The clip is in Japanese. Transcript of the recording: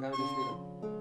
の壁ですけど。